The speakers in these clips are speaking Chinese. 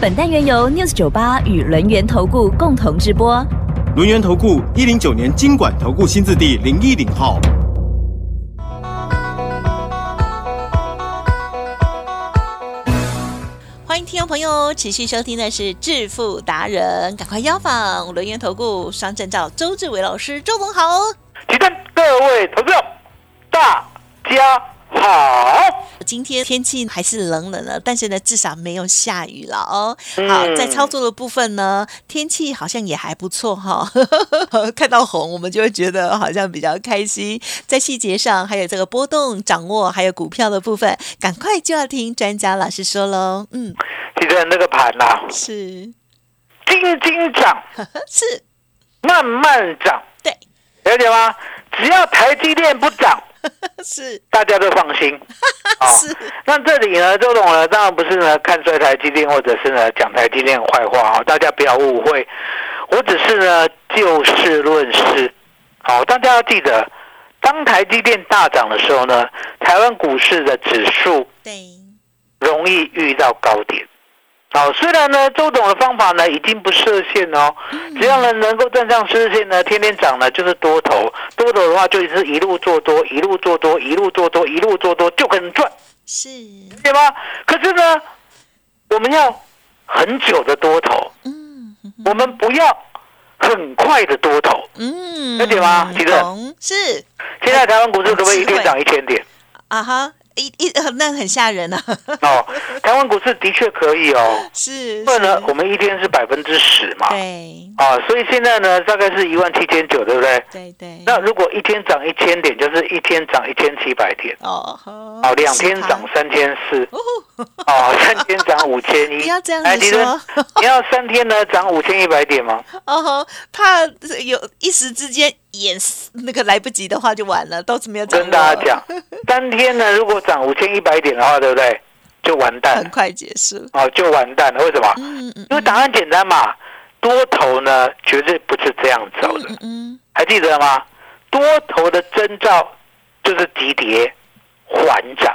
本单元由 News 九八与轮源投顾共同直播。轮源投顾一零九年经管投顾新字第零一零号。欢迎听众朋友持续收听的是致富达人，赶快邀访轮源投顾双证照周志伟老师，周总好。提灯，各位投资者，大家好。今天天气还是冷冷的，但是呢，至少没有下雨了哦。好，在操作的部分呢，天气好像也还不错哈。看到红，我们就会觉得好像比较开心。在细节上，还有这个波动掌握，还有股票的部分，赶快就要听专家老师说喽。嗯，提灯那个盘呐，是金金涨，是慢慢涨，对，了解吗？只要台积电不涨，是大家都放心。哦是，那这里呢，周董呢，当然不是呢看衰台积电，或者是呢讲台积电坏话啊，大家不要误会，我只是呢就事论事。好，大家要记得，当台积电大涨的时候呢，台湾股市的指数对，容易遇到高点。好，虽然呢，周董的方法呢已经不设限哦，只要呢能够站上十日线呢，天天涨呢就是多头，多头的话就是一路做多，一路做多，一路做多，一路做多就可能赚，是，对吗？可是呢，我们要很久的多头，嗯我们不要很快的多头。嗯，了解吗？记得是。现在台湾股市可不可以一天涨一千点？啊哈，一一很那很吓人啊，哦，台湾股市的确可以哦，是，不然呢，我们一天是百分之十嘛，对。啊，所以现在呢大概是一万七千九，对不对？对对，那如果一天涨一千点，就是一天涨一千七百点，哦，哦，两天涨三千四，哦，三天涨五千一。不要这样哎，子？你要三天呢涨五千一百点吗？哦，怕有一时之间演 那个来不及的话就完了，都是没有跟大家讲，当天呢如果涨五千一百点的话，对不对？就完蛋很快结束，哦，就完蛋了。为什么？嗯嗯因为答案简单嘛，多头呢绝对不是这样走的嗯，嗯，还记得吗？多头的征兆就是急跌缓涨，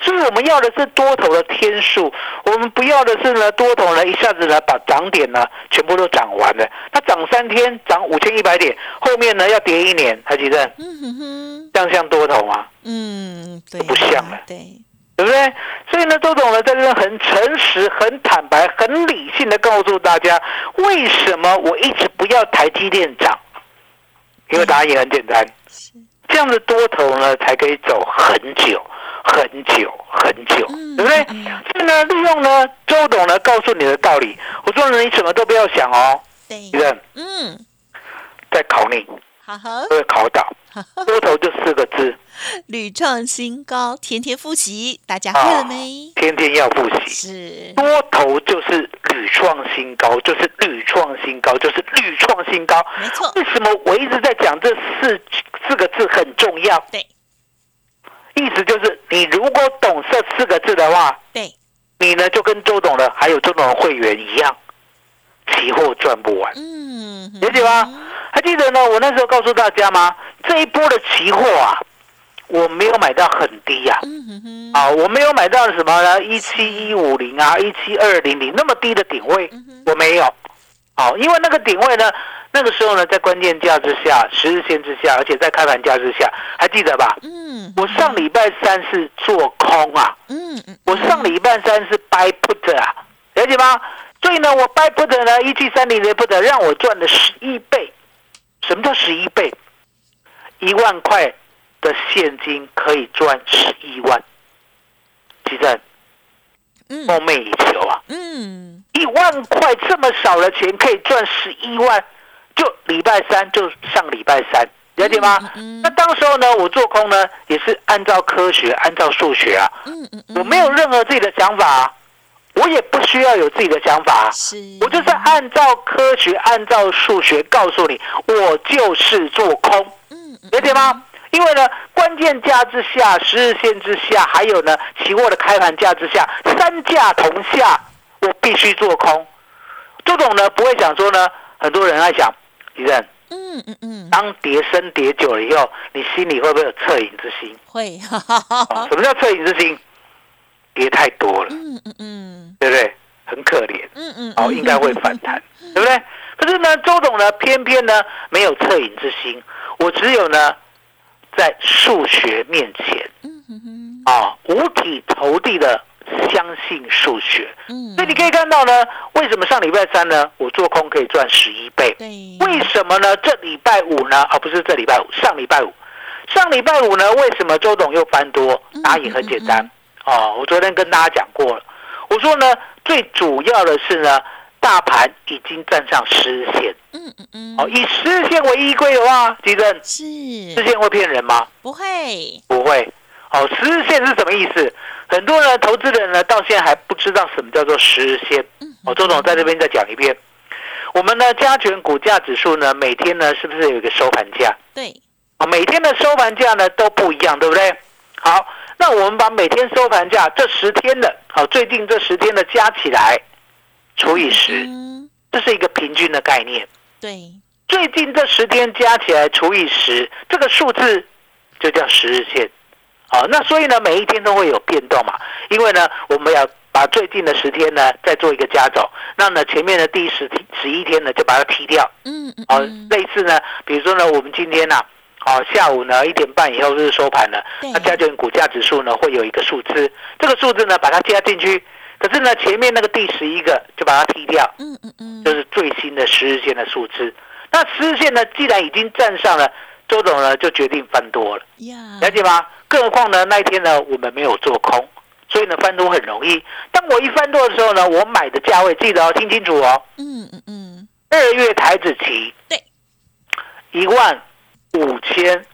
所以我们要的是多头的天数，我们不要的是呢多头呢一下子呢把涨点呢全部都涨完了，它涨三天涨五千一百点，后面呢要跌一年，还记得？嗯哼哼，这样像多头吗？嗯，对，不像了。对，对不对？所以呢，周董呢在这边很诚实、很坦白、很理性的告诉大家，为什么我一直不要台积电涨？因为答案也很简单，是，这样的多头呢才可以走很久、很久、很久，嗯对不对？嗯。所以呢，利用呢周董呢告诉你的道理，我说呢你什么都不要想哦，对。嗯，在考你，会考倒，多头就四个字，屡创新高，天天复习，大家会了没？天天要复习。是，多头就是屡创新高，就是屡创新高，就是屡创新高。没错，为什么我一直在讲这四四个字很重要？对，意思就是你如果懂这四个字的话，对，你呢就跟周董的还有周董的会员一样，期货赚不完，嗯，理解吗？还记得呢？我那时候告诉大家吗？这一波的期货啊，我没有买到很低呀、嗯哼哼，啊，我没有买到什么呢？一七一五零啊，一七二零零那么低的点位，我没有。好，因为那个顶位呢，那个时候呢，在关键价之下，十日线之下，而且在开盘价之下，还记得吧？嗯，我上礼拜三是做空啊，嗯嗯，我上礼拜三是 buy put 啊，了解吗？所以呢，我 buy put 呢，一七三零的 put 让我赚了十一倍。什么叫十一倍？一万块的现金可以赚十一万，其实嗯。梦寐以求啊！嗯，一万块这么少的钱可以赚十一万，就礼拜三就上礼拜三，了解吗？嗯那当时候呢，我做空呢也是按照科学、按照数学啊，嗯嗯嗯，我没有任何自己的想法、啊，我也不需要有自己的想法啊，我就是按照科学、按照数学告诉你，我就是做空，嗯嗯。了解吗？因为呢，关键价之下、十日线之下，还有呢，期货的开盘价之下，三价同下，我必须做空。周董呢，不会想说呢，很多人在想，李正，嗯嗯嗯，当跌升跌久了以后，你心里会不会有恻隐之心？会，哈哈哈哦什么叫恻隐之心？跌太多了，嗯嗯嗯对不对？很可怜。嗯嗯，哦，应该会反弹，对不对？可是呢，周董呢，偏偏呢没有恻隐之心，我只有呢，在数学面前啊，五体投地的相信数学。嗯，所以你可以看到呢，为什么上礼拜三呢，我做空可以赚十一倍？对，为什么呢？这礼拜五呢？啊，不是这礼拜五，上礼拜五，上礼拜五呢？为什么周董又翻多？答案也很简单哦，我昨天跟大家讲过了，我说呢，最主要的是呢，大盘已经站上十日线嗯嗯嗯，哦，以十日线为依归的话，地震，是十日线会骗人吗？不会，不会。哦，十日线是什么意思？很多人投资人呢，到现在还不知道什么叫做十日线。哦，周总在这边再讲一遍。我们呢，加权股价指数呢，每天呢，是不是有一个收盘价？对，啊，每天的收盘价呢都不一样，对不对？好，那我们把每天收盘价这十天的，好，最近这十天的加起来除以十，嗯，这是一个平均的概念。对，最近这十天加起来除以十，这个数字就叫十日线。好，那所以呢，每一天都会有变动嘛，因为呢，我们要把最近的十天呢再做一个加总，那呢前面的第十十一天呢就把它踢掉。嗯嗯好，嗯，类似呢，比如说呢，我们今天呢、好下午呢一点半以后就是收盘了，那加权股价指数呢会有一个数字，这个数字呢把它加进去，可是呢前面那个第十一个就把它踢掉，嗯嗯嗯，就是最新的十日线的数字。那十日线呢，既然已经站上了，周总呢就决定翻多了，呀，了解吗？更何况呢那一天呢我们没有做空，所以呢翻多很容易。当我一翻多的时候呢，我买的价位记得哦，听清楚哦，嗯嗯嗯，二月台子期对，一万五千，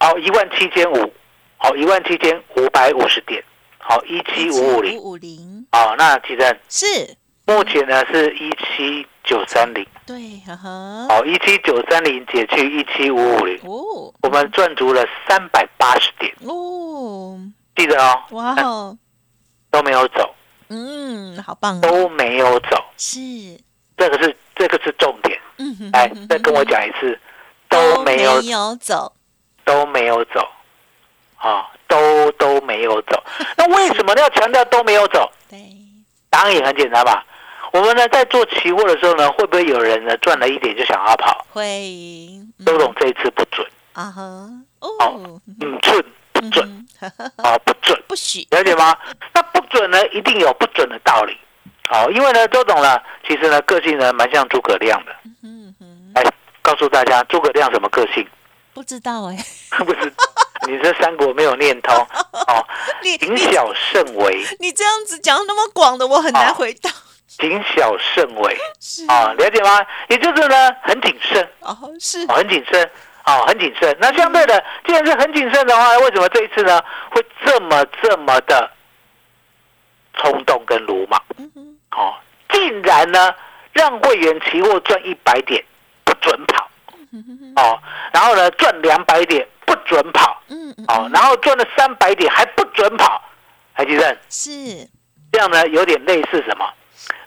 哦一万七千五，好一万七千五百五十点，好一七五五零，五五零，好那其实是，目前呢是一七九三零，对，呵呵，好一七九三零减去一七五五零，哦，我们赚足了三百八十点，哦，记得哦，哇哦，都没有走，嗯，好棒哦，都没有走，是，这个是这个是重点，嗯哼，来哼再跟我讲一次，都没有有走，都没有走，啊，都都没有走。那为什么要强调都没有走？对，答案也很简单吧。我们呢在做期货的时候呢，会不会有人呢赚了一点就想要跑？会，嗯周董这一次不准，啊哈，哦哦，嗯，准不准啊？不准，不许，了解吗？那不准呢，一定有不准的道理。好，因为呢，周董呢，其实呢，个性呢蛮像诸葛亮的。嗯哼，来告诉大家，诸葛亮什么个性？不知道哎，不是，你这三国没有念通 哦。你谨小慎微，你这样子讲那么广的，我很难哦回答。谨小慎微 是啊，了解吗？也就是呢，很谨慎，哦，是哦，很谨慎，哦，很谨慎。那相对的，既然是很谨慎的话，为什么这一次呢会这么这么的冲动跟鲁莽？嗯，哦，竟然呢让会员期货赚一百点不准跑，哦，然后呢赚两百点不准跑，嗯嗯，哦，然后赚了三百点还不准跑，还记得是。这样呢有点类似什么？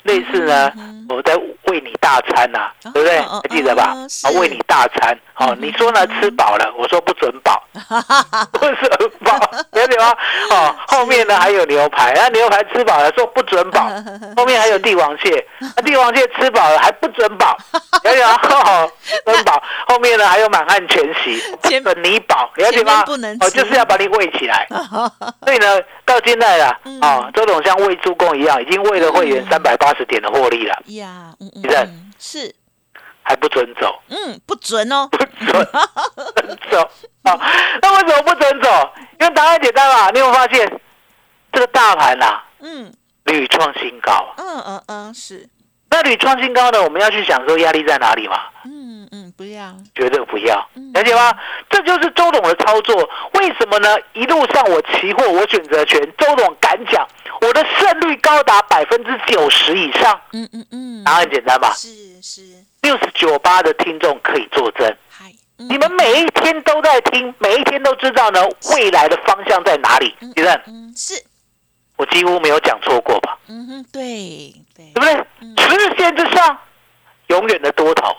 类似呢嗯，我在喂你大餐呐、哦对不对？哦还记得吧？啊，喂你大餐，哦嗯，你说呢吃饱了，我说不准饱，不准饱，了解吗？哦，后面呢还有牛排，那牛排吃饱了说不准饱，后面还有帝王蟹，那帝王蟹吃饱了还不准饱，了解吗？哦，不准饱，后面呢还有满汉全席，不你饱，了解吗？哦，就是要把你喂起来。啊所以呢，到现在啊，周董像喂猪公一样，已经喂了会员三百八十点的获利了，呀，嗯嗯是。还不准走，嗯，不准哦，不准。走。啊！那为什么不准走？因为答案简单嘛，你有发现？这个大盘呐、嗯。屡创新高，嗯嗯嗯，是，那屡创新高呢，我们要去想说压力在哪里嘛？不要，呀，绝对不要，了解吗？这就是周董的操作。为什么呢？一路上我期货我选择权，周董敢讲，我的胜率高达百分之九十以上。嗯嗯嗯，答案简单吧？是是，六十九八的听众可以作证。嗨，你们每一天都在听，每一天都知道呢未来的方向在哪里。李正，嗯是，我几乎没有讲错过吧？嗯哼，对对对，不对？十日线之上，永远的多头；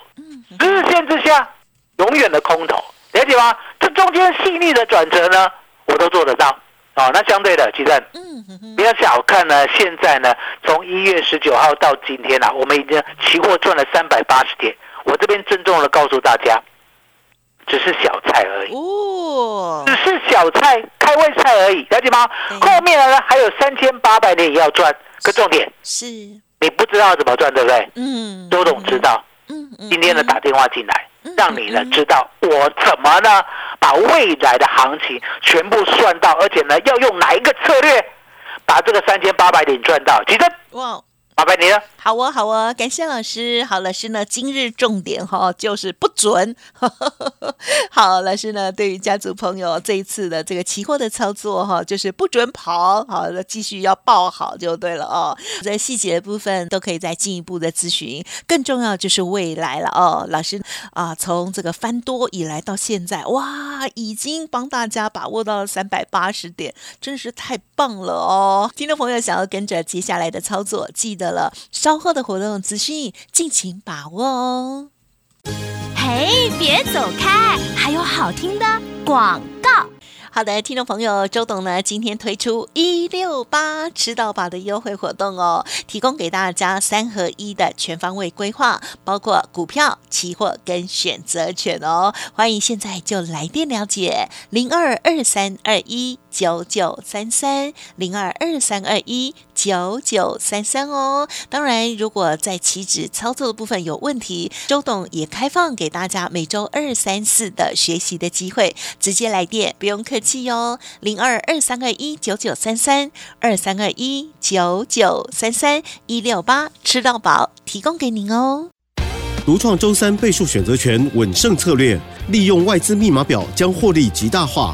线之下，永远的空头。了解吗？这中间细腻的转折呢，我都做得到。哦，那相对的，其正，嗯不要小看呢，现在呢，从一月十九号到今天啊，我们已经期货赚了三百八十点。我这边郑重的告诉大家，只是小菜而已。哦只，是小菜、开胃菜而已，了解吗？对后面呢还有三千八百点也要赚，可重点是，你不知道怎么赚，对不对？嗯，周董知道，嗯嗯，今天呢打电话进来嗯，让你呢嗯知道我怎么呢把未来的行情全部算到，而且呢要用哪一个策略把这个三千八百点赚到。其实哇。麻烦你了。好哦，好哦，感谢老师。好，老师呢，今日重点哈、就是不准。好，老师呢，对于家族朋友这一次的这个期货的操作哈、就是不准跑。好，那继续要抱好就对了哦。在细节部分都可以再进一步的咨询。更重要就是未来了哦，老师啊，从这个翻多以来到现在，哇，已经帮大家把握到了三百八十点，真是太棒了哦！听众朋友想要跟着接下来的操作，记得了稍后的活动资讯，敬请把握哦。嘿，别走开，还有好听的广告。好的，听众朋友，周董呢今天推出一六八吃到饱的优惠活动哦，提供给大家三合一的全方位规划，包括股票、期货跟选择权哦。欢迎现在就来电了解零二二三二一九九三三零二二三二一九九三三哦。当然，如果在期指操作的部分有问题，周董也开放给大家每周二、三、四的学习的机会，直接来电，不用客气哟。零二二三二一九九三三二三二一九九三三一六八吃到饱，提供给您哦。独创周三倍数选择权稳胜策略，利用外资密码表将获利极大化。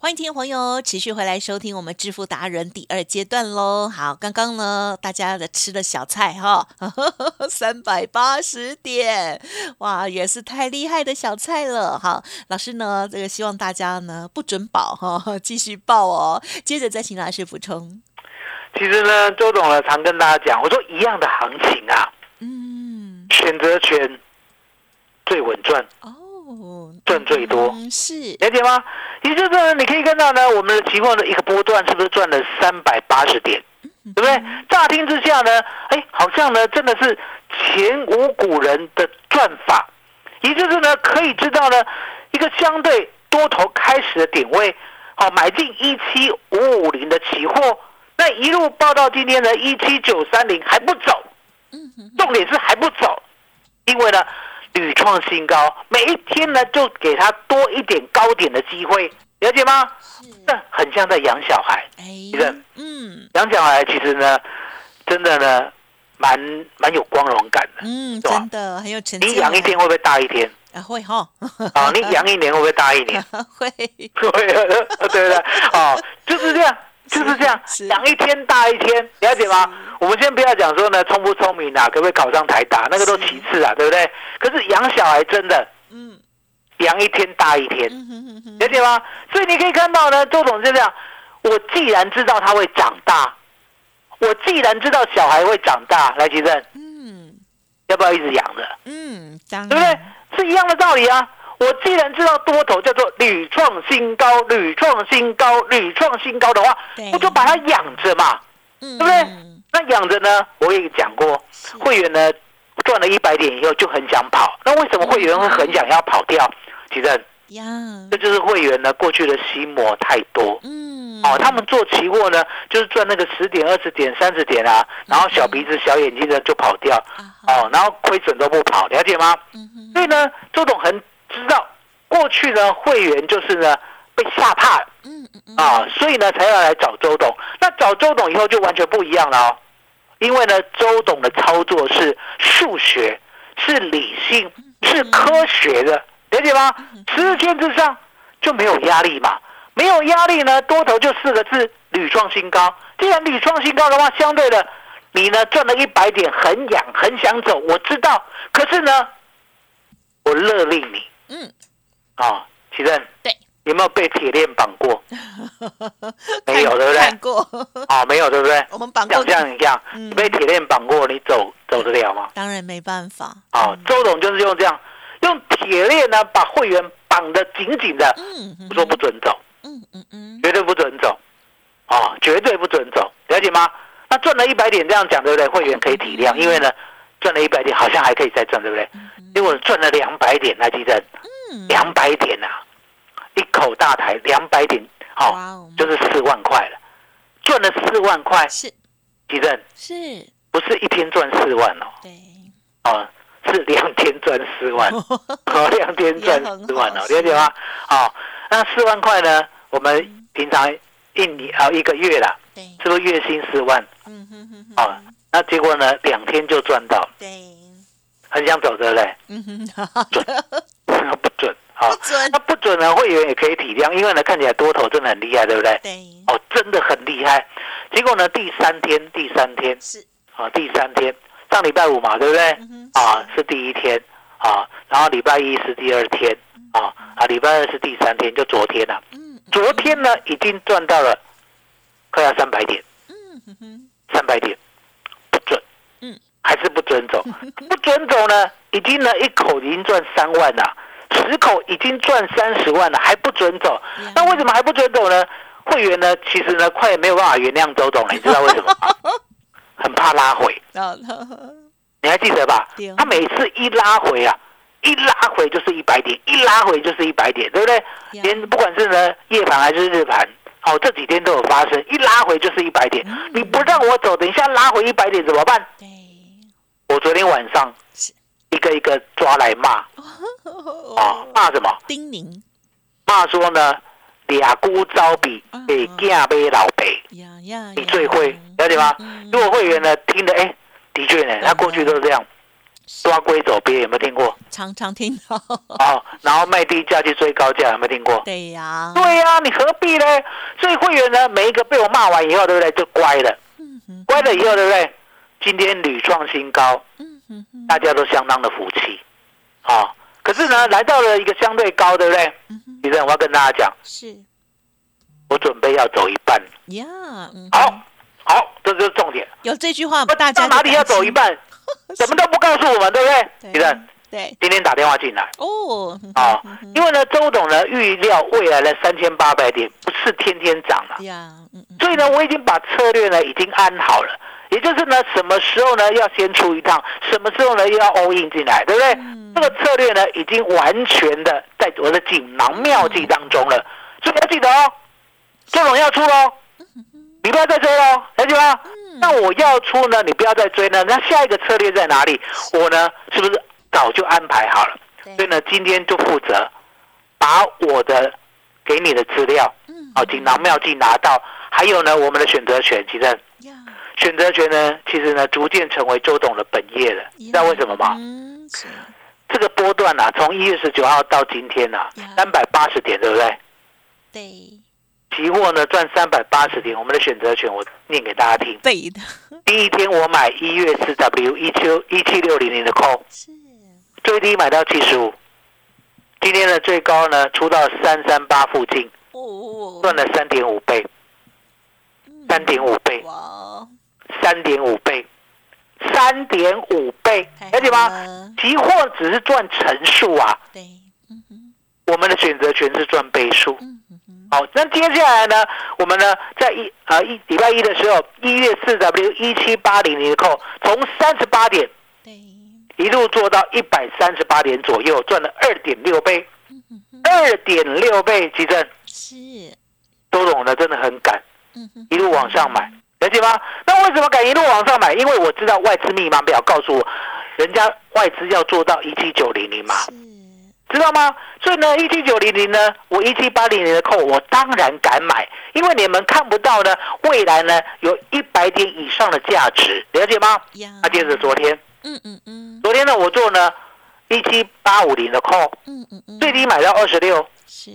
欢迎听众朋友持续回来收听我们致富达人第二阶段喽。好，刚刚呢大家的吃的小菜哈，三百八十点，哇，也是太厉害的小菜了。好，老师呢这个希望大家呢不准保哈，继续报哦。接着再请老师补充。其实呢，周董呢常跟大家讲，我说一样的行情啊，嗯，选择权最稳赚，哦，赚最多。嗯、是，了解吗？也就是呢，你可以看到呢，我们的期货的一个波段是不是赚了三百八十点，对不对？乍听之下呢，哎，好像呢真的是前无古人的赚法，也就是呢可以知道呢一个相对多头开始的点位，好买进一七五五零的期货，那一路报到今天的一七九三零还不走，重点是还不走，因为呢。屡创新高，每一天呢就给他多一点高点的机会，了解吗？这很像在养小孩，哎人，嗯养小孩其实呢，真的呢，蛮蛮有光荣感的。嗯，真的很有成就感。你养一天会不会大一天？啊会哈，啊，你养一年会不会大一年？会，会，对不对？哦，就是这样，就是这样 是，养一天大一天，了解吗？我们先不要讲说呢，聪不聪明啊，可不可以考上台大，那个都其次啊，对不对？可是养小孩真的嗯养一天大一天，了解吗？所以你可以看到呢，周总就这样，我既然知道他会长大，我既然知道小孩会长大，来吉正，嗯要不要一直养着？嗯，对不对，？是一样的道理啊。我既然知道多头叫做屡创新高、屡创新高、屡创新高的话，我就把它养着嘛，对对不对？那养着呢，我也讲过，会员呢赚了一百点以后就很想跑，那为什么会员会很想要跑掉？其实呀，这就是会员呢过去的心魔太多。嗯，哦，他们做期货呢，就是赚那个十点、二十点、三十点啊，然后小鼻子、小眼睛的就跑掉，哦，然后亏损都不跑，了解吗？所以呢，周董很知道，过去呢会员就是呢被吓怕了嗯嗯嗯，啊，所以呢才要来找周董。那找周董以后就完全不一样了哦，因为呢周董的操作是数学，是理性，是科学的，了解吗？十日线之上就没有压力嘛，没有压力呢，多头就四个字，屡创新高。既然屡创新高的话，相对的，你呢赚了一百点，很痒，很想走，我知道。可是呢，我勒令你嗯，啊，奇正，对，有没有被铁链绑过？没有，看对不对？看？过，啊，没有，对不对？我们绑过。像，这样一样，嗯。你被铁链绑过，你走走得了吗？当然没办法，啊，周董就是用这样，用铁链呢把会员绑得紧紧的，嗯说不准走，嗯嗯嗯，绝对不准走，啊，绝对不准走，了解吗？那赚了一百点这样讲，对不对？会员可以体谅，因为呢，赚了一百点好像还可以再赚，对不对？结果赚了两百点，来记得嗯，两百点啊，一口大台两百点，好、就是四万块了，赚了四万块，是。记得是，不是一天赚四万哦，对，哦，是两天赚四万，哦，两天赚四万哦，了解吗？哦，那四万块呢？我们平常一年啊一个月啦，对，是不是月薪四万？嗯哼哼哦哼，，那结果呢，两天就赚到，对，很想走对不对？嗯哼，准不准，好、不准。那，不准呢，会员也可以体谅，因为呢看起来多头真的很厉害，对不对？对，哦，真的很厉害。结果呢，第三天，第三天，是，啊，第三天，上礼拜五嘛，对不对？嗯，啊，是。第一天，啊，然后礼拜一是第二天，啊啊，礼拜二是第三天，就昨天了、嗯，昨天呢，已经赚到了快要三百点，嗯哼哼，三百点，不准，嗯，还是不准走，不准走呢，已经呢一口已经赚三万了，十口已经赚三十万了，还不准走，那为什么还不准走呢？会员呢，其实呢，快没有办法原谅周董了，你知道为什么吗？很怕拉回，你还记得吧？他每次一拉回啊，一拉回就是一百点，一拉回就是一百点，对不对？连不管是呢夜盘还是日盘，哦，这几天都有发生，一拉回就是一百点。嗯你不让我走，等一下拉回一百点怎么办？对，我昨天晚上是一个一个抓来骂啊，哦，骂什么？叮咛骂说呢，俩姑招比嗯给嫁杯老辈，你最会，了解吗？嗯如果会员呢听的，哎，的确呢，他过去都是这样，抓龟走鳖，有没有听过？常常听到，哦，然后卖低价去追高价，有没有听过？对呀，对呀、你何必呢？所以会员呢，每一个被我骂完以后，对不对？就乖了，乖了以后，对不对？今天屡创新高，大家都相当的服气，啊、可是呢，来到了一个相对高，对不对？嗯哼，其实我要跟大家讲，是我准备要走一半。呀，好，好，这就是重点。有这句话，我大家到哪里要走一半？什么都不告诉我们，对不对？李正对，今天打电话进来哦，啊嗯，因为呢，周董呢预料未来的三千八百点不是天天涨了。呀，所以呢，我已经把策略呢已经安好了，也就是呢，什么时候呢要先出一趟，什么时候呢又要 all in 进来，对不对？嗯这个策略呢已经完全的在我的锦囊妙计当中了，所以要记得哦，周董要出喽，你不要再追喽，了解吗？那我要出呢，你不要再追呢，那下一个策略在哪里？我呢是不是早就安排好了？所以呢，今天就负责把我的给你的资料，嗯好，锦囊妙计拿到，还有呢，我们的选择权，其实呀，选择权呢，其实呢，逐渐成为周董的本业了。知道为什么吗？这个波段啊，从一月十九号到今天啊，三百八十点，对不对？对，期货呢赚三百八十点，我们的选择权我念给大家听。对的，第一天我买一月四 W 一七一七六零零的 call，是，最低买到七十五，今天的最高呢出到三三八附近，哦，赚了三点五倍，三点五倍，哇，三点五倍，三点五倍，了解吗？吗？期货只是赚乘数啊，对，嗯，我们的选择权是赚倍数。好，那接下来呢，我们呢在一啊一礼拜一的时候，一月四 W 一七八零零扣，从三十八点对，一路做到一百三十八点左右，赚了二点六倍，二点六倍，急正是，周董呢真的很赶，一路往上买，了解吗？那为什么敢一路往上买？因为我知道外资密码表告诉我，人家外资要做到一七九零零嘛，知道吗？所以呢，一七九零零呢，我一七八零零的扣，我当然敢买，因为你们看不到呢，未来呢有一百点以上的价值，了解吗？那接着昨天，嗯嗯嗯，昨天呢我做呢一七八五零的扣，嗯嗯嗯，最低买到二十六，是，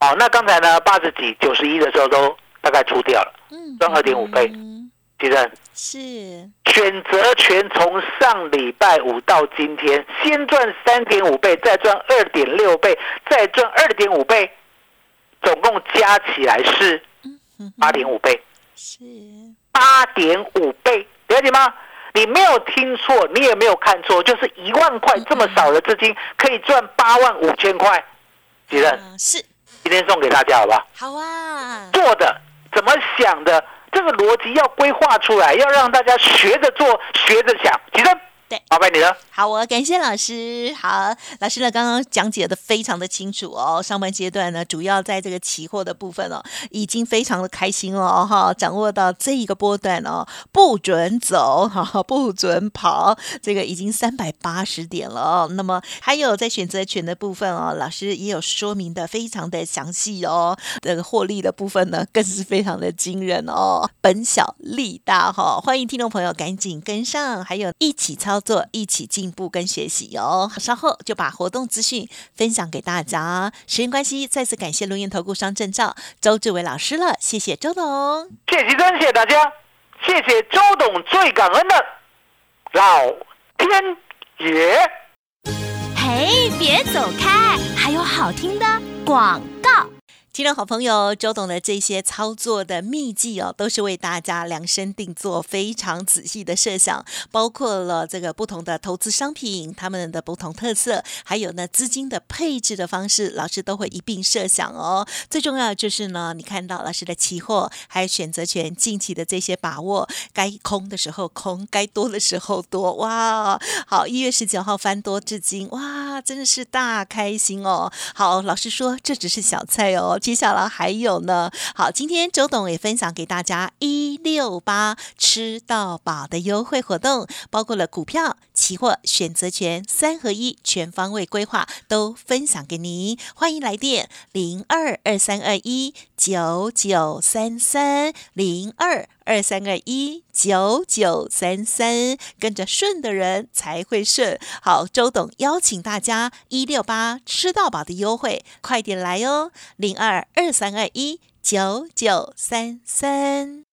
哦，那刚才呢八十几、九十一的时候都大概出掉了，嗯，赚2.5倍嗯。其实是，选择权从上礼拜五到今天，先赚三点五倍，再赚二点六倍，再赚二点五倍，总共加起来是嗯八点五倍，是，八点五倍，了解吗？你没有听错，你也没有看错，就是一万块这么少的资金可以赚八万五千块，吉正，啊是，今天送给大家好不好？好啊，做的怎么想的，这个逻辑要规划出来，要让大家学着做，学着想。其实，对麻烦你了。好哦，感谢老师。好，老师呢刚刚讲解的非常的清楚哦。上半阶段呢，主要在这个期货的部分哦，已经非常的开心了哈，掌握到这一个波段哦，不准走哈，不准跑，这个已经三百八十点了哦。那么还有在选择权的部分哦，老师也有说明的非常的详细哦。这个获利的部分呢，更是非常的惊人哦，本小利大哈、欢迎听众朋友赶紧跟上，还有一起操作，一起进步跟学习哦。稍后就把活动资讯分享给大家。时间关系，再次感谢龙岩投顾商证照周志伟老师了，谢谢周董。谢谢吉珍，谢谢大家，谢谢周董，最感恩的老天爷。嘿，别走开，还有好听的广告。听众好朋友，周董的这些操作的秘籍哦，都是为大家量身定做，非常仔细的设想，包括了这个不同的投资商品，他们的不同特色，还有呢资金的配置的方式，老师都会一并设想哦。最重要就是呢，你看到老师的期货还有选择权近期的这些把握，该空的时候空，该多的时候多，哇！好，一月十九号翻多至今，哇，真的是大开心哦。好，老师说这只是小菜哦，接下来还有呢。好，今天周董也分享给大家一六八吃到饱的优惠活动，包括了股票、期货、选择权三合一全方位规划，都分享给您。欢迎来电零二二三二一九九三三零二二三二一九九三三，跟着顺的人才会顺。好，周董邀请大家一六八吃到饱的优惠，快点来哦，零二二三二一九九三三。